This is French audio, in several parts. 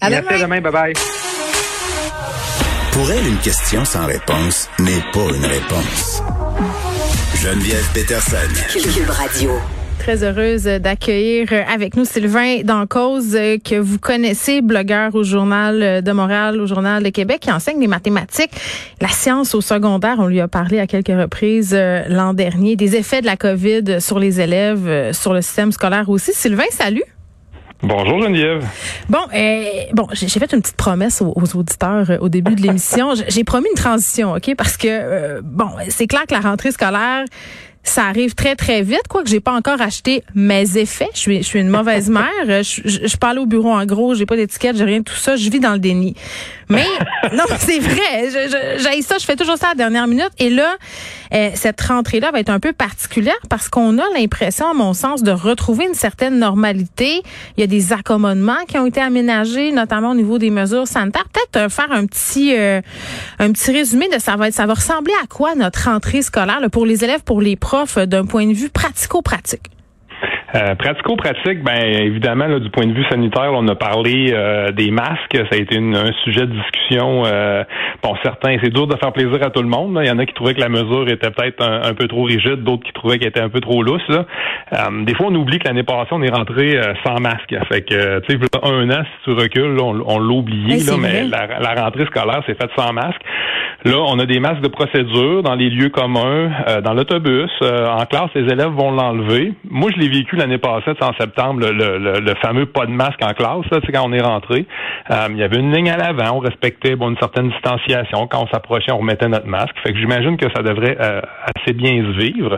À demain. demain. Bye bye. Pour elle, une question sans réponse n'est pas une réponse. Geneviève Peterson. Cube Radio très heureuse d'accueillir avec nous Sylvain Dancause, que vous connaissez, blogueur au Journal de Montréal, au Journal de Québec, qui enseigne les mathématiques, la science au secondaire. On lui a parlé à quelques reprises euh, l'an dernier des effets de la COVID sur les élèves, euh, sur le système scolaire aussi. Sylvain, salut. Bonjour Geneviève. Bon, euh, bon, j'ai fait une petite promesse aux, auditeurs au début de l'émission. j'ai promis une transition, ok, parce que bon, c'est clair que la rentrée scolaire ça arrive très très vite quoi que j'ai pas encore acheté mes effets. Je suis je suis une mauvaise mère. Je, je, je parle au bureau en gros j'ai pas d'étiquette j'ai rien de tout ça. Je vis dans le déni mais non c'est vrai. J'ai ça. Je fais toujours ça à la dernière minute. Et là euh, cette rentrée là va être un peu particulière parce qu'on a l'impression à mon sens de retrouver une certaine normalité. Il y a des accommodements qui ont été aménagés notamment au niveau des mesures sanitaires. Peut-être euh, faire un petit euh, un petit résumé de ça va être ça va ressembler à quoi notre rentrée scolaire là, pour les élèves pour les profs d'un point de vue pratico-pratique? Euh, pratico-pratique, ben évidemment, du point de vue sanitaire, on a parlé euh, des masques. Ça a été un sujet de discussion. Euh, bon, certains, c'est dur de faire plaisir à tout le monde. Il y en a qui trouvaient que la mesure était peut-être un, peu trop rigide, d'autres qui trouvaient qu'elle était un peu trop lousse. des fois, on oublie que l'année passée, on est rentré sans masque. Fait que, tu sais, un an, si tu recules, on, on l'a oublié, mais la, la, rentrée scolaire s'est faite sans masque. Là, on a des masques de procédure dans les lieux communs, euh, dans l'autobus. Euh, en classe, les élèves vont l'enlever. Moi, je l'ai vécu l'année passée, en septembre, le, fameux pas de masque en classe, c'est quand on est rentré. Euh, il y avait une ligne à l'avant, on respectait bon, une certaine distanciation. Quand on s'approchait, on remettait notre masque. Fait que j'imagine que ça devrait assez bien se vivre.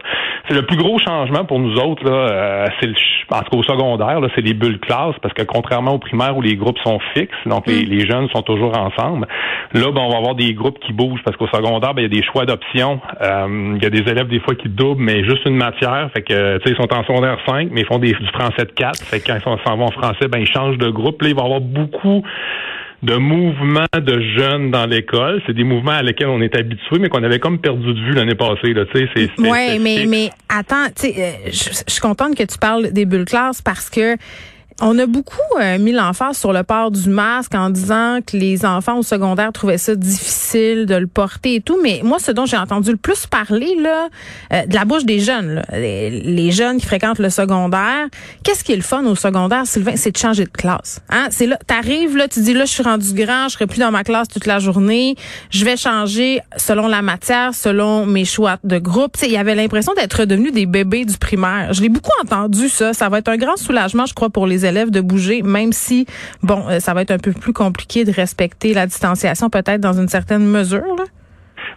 C'est le plus gros changement pour nous autres, là, c'est en tout cas au secondaire, c'est les bulles classe, parce que contrairement au primaire où les groupes sont fixes, donc les, mm. les jeunes sont toujours ensemble, là, ben, on va avoir des groupes qui bougent parce qu'au secondaire, ben, il y a des choix d'options. Euh, il y a des élèves des fois qui doublent, mais juste une matière. Fait que, tu sais, ils sont en secondaire 5, mais ils font des, du français de 4. Fait que quand ils s'en vont en français, ben, ils changent de groupe. Là, il va y avoir beaucoup de mouvements de jeunes dans l'école. C'est des mouvements à lesquels on est habitué, mais qu'on avait comme perdu de vue l'année passée. Là. Oui, mais, mais attends, euh, je suis contente que tu parles des bulles classes parce que on a beaucoup euh, mis l'emphase sur le port du masque en disant que les enfants au secondaire trouvaient ça difficile de le porter et tout. Mais moi, ce dont j'ai entendu le plus parler, là, euh, de la bouche des jeunes, Les, jeunes qui fréquentent le secondaire, qu'est-ce qui est le fun au secondaire, Sylvain? C'est de changer de classe. Hein? C'est là, t'arrives, là, tu dis, là, je suis rendu grand, je serai plus dans ma classe toute la journée, je vais changer selon la matière, selon mes choix de groupe. Il y avait l'impression d'être devenu des bébés du primaire. Je l'ai beaucoup entendu, ça. Ça va être un grand soulagement, je crois, pour les élèves de bouger, même si, bon, euh, ça va être un peu plus compliqué de respecter la distanciation peut-être dans une certaine mesure.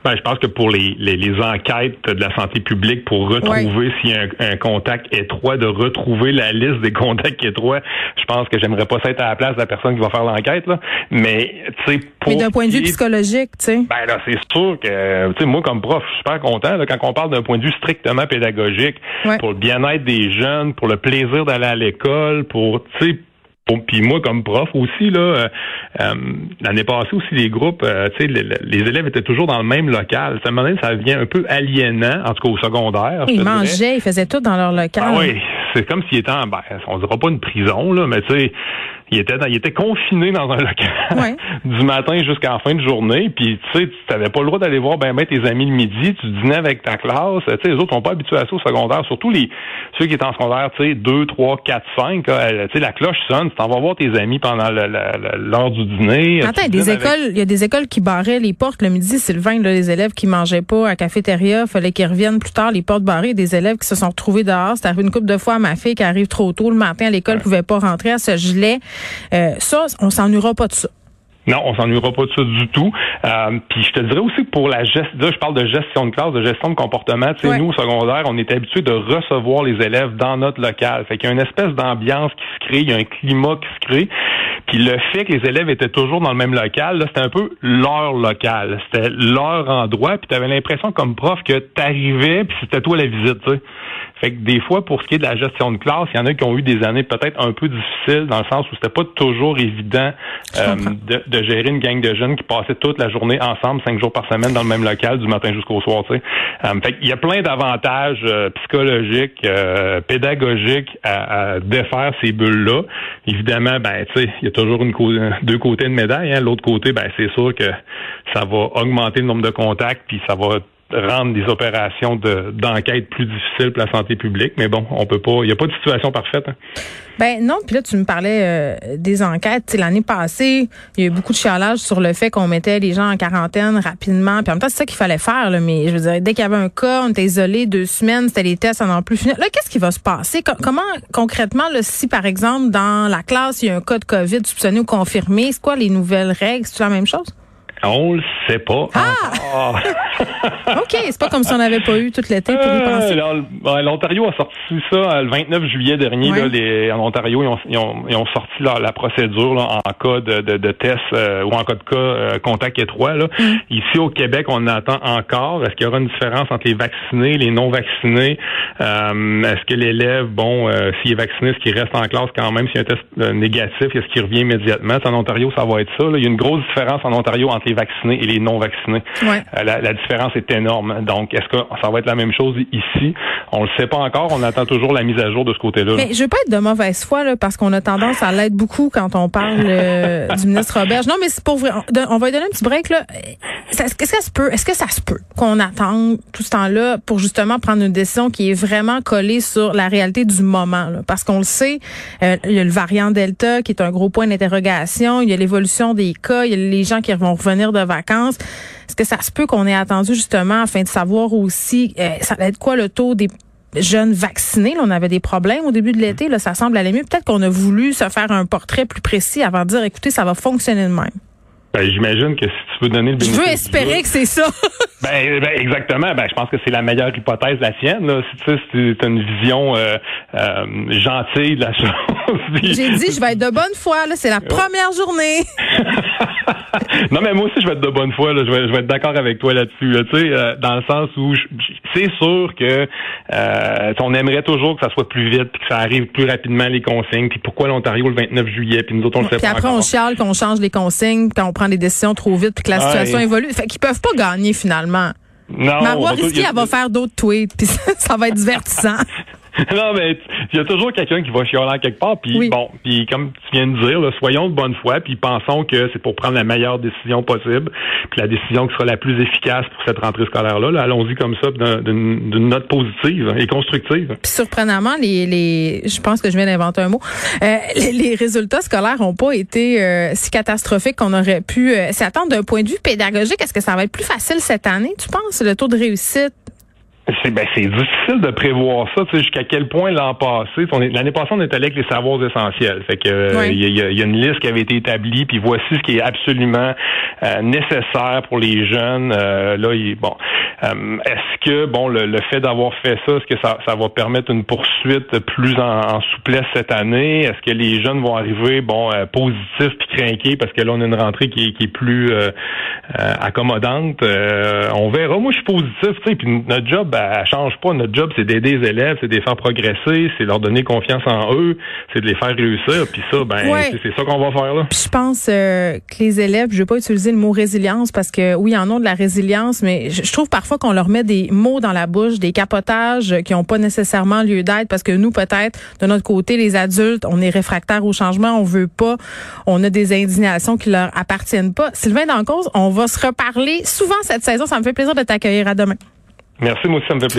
Ben, je pense que pour les, les, enquêtes de la santé publique, pour retrouver s'il y a un, contact étroit, de retrouver la liste des contacts étroits, je pense que j'aimerais pas être à la place de la personne qui va faire l'enquête. Là. Mais, tu sais, pour... Mais d'un point de vue psychologique, tu sais. Ben là, c'est sûr que, tu sais, moi, comme prof, je suis super content là, quand on parle d'un point de vue strictement pédagogique, pour le bien-être des jeunes, pour le plaisir d'aller à l'école, pour, tu sais, puis moi, comme prof aussi, là, euh, euh, l'année passée aussi, les groupes, euh, tu sais, les, élèves étaient toujours dans le même local. Ça, ça devient un peu aliénant, en tout cas au secondaire. Ils mangeaient, ils faisaient tout dans leur local. Ah oui, c'est comme s'ils étaient en, ben, on dira pas une prison, là, mais tu sais, il était dans, il était confiné dans un local du matin jusqu'à la fin de journée. Puis tu sais, tu n'avais pas le droit d'aller voir ben, ben tes amis le midi. Tu dînais avec ta classe. Tu sais, les autres sont pas habitués à ça au secondaire. Surtout les ceux qui étaient en secondaire, tu sais, 2, 3, 4, 5. Tu sais, la cloche sonne. Tu t'en vas voir tes amis pendant l'heure du dîner. Attends, il y a des écoles, il y a des écoles qui barraient les portes le midi. Sylvain, là, les élèves qui mangeaient pas à cafétéria, fallait qu'ils reviennent plus tard, les portes barrées. Des élèves qui se sont retrouvés dehors. C'est arrivé une couple de fois à ma fille qui arrive trop tôt le matin à l'école, pouvait pas rentrer, à ce gelait. Euh, ça, on s'ennuiera pas de ça. Non, on s'ennuiera pas de ça du tout. Euh, puis je te dirais aussi que pour la gestion, je parle de gestion de classe, de gestion de comportement. Tu sais, nous au secondaire, on est habitué de recevoir les élèves dans notre local. Fait qu'il y a une espèce d'ambiance qui se crée, il y a un climat qui se crée. Puis le fait que les élèves étaient toujours dans le même local, c'était un peu leur local, c'était leur endroit. Puis tu avais l'impression comme prof que t'arrivais, puis c'était toi la visite. Tu sais. Fait que des fois, pour ce qui est de la gestion de classe, il y en a qui ont eu des années peut-être un peu difficiles dans le sens où c'était pas toujours évident euh, de, gérer une gang de jeunes qui passaient toute la journée ensemble, cinq jours par semaine dans le même local, du matin jusqu'au soir. Tu sais. fait il y a plein d'avantages psychologiques, pédagogiques à, défaire ces bulles-là. Évidemment, ben, tu sais, il y a toujours une deux côtés de médaille. Hein. L'autre côté, ben, c'est sûr que ça va augmenter le nombre de contacts, puis ça va rendre des opérations d'enquête plus difficiles pour la santé publique. Mais bon, on peut pas. Il n'y a pas de situation parfaite. Hein. Ben non, puis là tu me parlais euh, des enquêtes. L'année passée, il y a eu beaucoup de chialage sur le fait qu'on mettait les gens en quarantaine rapidement. Puis en même temps, c'est ça qu'il fallait faire. Là, mais je veux dire, dès qu'il y avait un cas, on était isolé deux semaines, c'était les tests, ça n'en plus fini. Là, qu'est-ce qui va se passer? Comment concrètement, là, si par exemple dans la classe il y a un cas de Covid soupçonné ou confirmé, c'est quoi les nouvelles règles? C'est la même chose? On le sait pas. Ah! OK, c'est pas comme si on n'avait pas eu toute l'été pour y euh, penser. L'Ontario a sorti ça euh, le 29 juillet dernier. Là, les, en Ontario, ils ont, ils ont, ils ont sorti la procédure là, en cas de, de, de test euh, ou en cas de cas contact étroit. Là. Mm. Ici au Québec, on attend encore. Est-ce qu'il y aura une différence entre les vaccinés, les non vaccinés Est-ce que l'élève, bon, s'il est vacciné, est-ce qu'il reste en classe quand même? S'il y a un test négatif Est-ce qu'il revient immédiatement? En Ontario, ça va être ça. Là. Il y a une grosse différence en Ontario entre les vaccinés et les non vaccinés. La, différence est énorme. Donc, est-ce que ça va être la même chose ici? On le sait pas encore. On attend toujours la mise à jour de ce côté-là. Mais je veux pas être de mauvaise foi, là, parce qu'on a tendance à l'être beaucoup quand on parle euh, du ministre Robert. Non, mais c'est pour vrai. On va lui donner un petit break, là. Est-ce que ça se peut, est-ce que ça se peut qu'on attende tout ce temps-là pour justement prendre une décision qui est vraiment collée sur la réalité du moment, là? Parce qu'on le sait, euh, il y a le variant Delta qui est un gros point d'interrogation. Il y a l'évolution des cas. Il y a les gens qui vont revenir de vacances. Est-ce que ça se peut qu'on ait attendu justement afin de savoir aussi euh, ça va être quoi le taux des jeunes vaccinés. on avait des problèmes au début de l'été. Là, ça semble aller mieux. Peut-être qu'on a voulu se faire un portrait plus précis avant de dire, écoutez, ça va fonctionner de même. Ben, j'imagine que si tu veux donner le bénéfice. Je veux espérer que c'est ça. ben, ben, exactement. Ben, je pense que c'est la meilleure hypothèse, la sienne. Là. Si tu as une vision euh, euh, gentille de la chose. J'ai dit, je vais être de bonne foi. Là, c'est la première journée. non, mais moi aussi, je vais être de bonne foi. Là. Je vais, je vais être d'accord avec toi là-dessus. Là, sais, euh, dans le sens où c'est sûr que euh, on aimerait toujours que ça soit plus vite, puis que ça arrive plus rapidement les consignes. Puis pourquoi l'Ontario le 29 juillet, puis nous autres on le sait puis après on chiale qu'on change les consignes, qu'on prend des décisions trop vite, puis que la situation évolue. Fait qu'ils peuvent pas gagner finalement. Non. Marois Risky, elle va faire d'autres tweets, puis ça va être divertissant. non, mais il y a toujours quelqu'un qui va chialer quelque part. Puis bon, puis comme tu viens de dire, soyons de bonne foi, puis pensons que c'est pour prendre la meilleure décision possible, puis la décision qui sera la plus efficace pour cette rentrée scolaire-là. -là, allons y comme ça, d'une note positive et constructive. Puis surprenamment, les, les, je pense que je viens d'inventer un mot. Euh, les, résultats scolaires n'ont pas été euh, si catastrophiques qu'on aurait pu euh, s'attendre d'un point de vue pédagogique. Est-ce que ça va être plus facile cette année, tu penses, le taux de réussite? C'est ben, difficile de prévoir ça, tu sais, jusqu'à quel point l'an passé, l'année passée, on est allé avec les savoirs essentiels. Fait que euh, il y, a, une liste qui avait été établie, puis voici ce qui est absolument euh, nécessaire pour les jeunes. Euh, là, bon, est-ce que bon le, fait d'avoir fait ça, est-ce que ça, ça, va permettre une poursuite plus en, souplesse cette année? Est-ce que les jeunes vont arriver bon positifs puis craqués parce que là on a une rentrée qui est, qui est plus accommodante? On verra. Moi, je suis positif, tu sais, puis notre job ben, elle change pas. Notre job, c'est d'aider les élèves, c'est de les faire progresser, c'est leur donner confiance en eux, c'est de les faire réussir. Puis ça, ben, c'est ça qu'on va faire là. je pense euh, que les élèves, je vais pas utiliser le mot résilience parce que oui, en ont de la résilience, mais je, trouve parfois qu'on leur met des mots dans la bouche, des capotages qui n'ont pas nécessairement lieu d'être parce que nous, peut-être, de notre côté, les adultes, on est réfractaires au changement, on veut pas, on a des indignations qui leur appartiennent pas. Sylvain cause, on va se reparler souvent cette saison. Ça me fait plaisir de t'accueillir. À demain. Merci, moi aussi.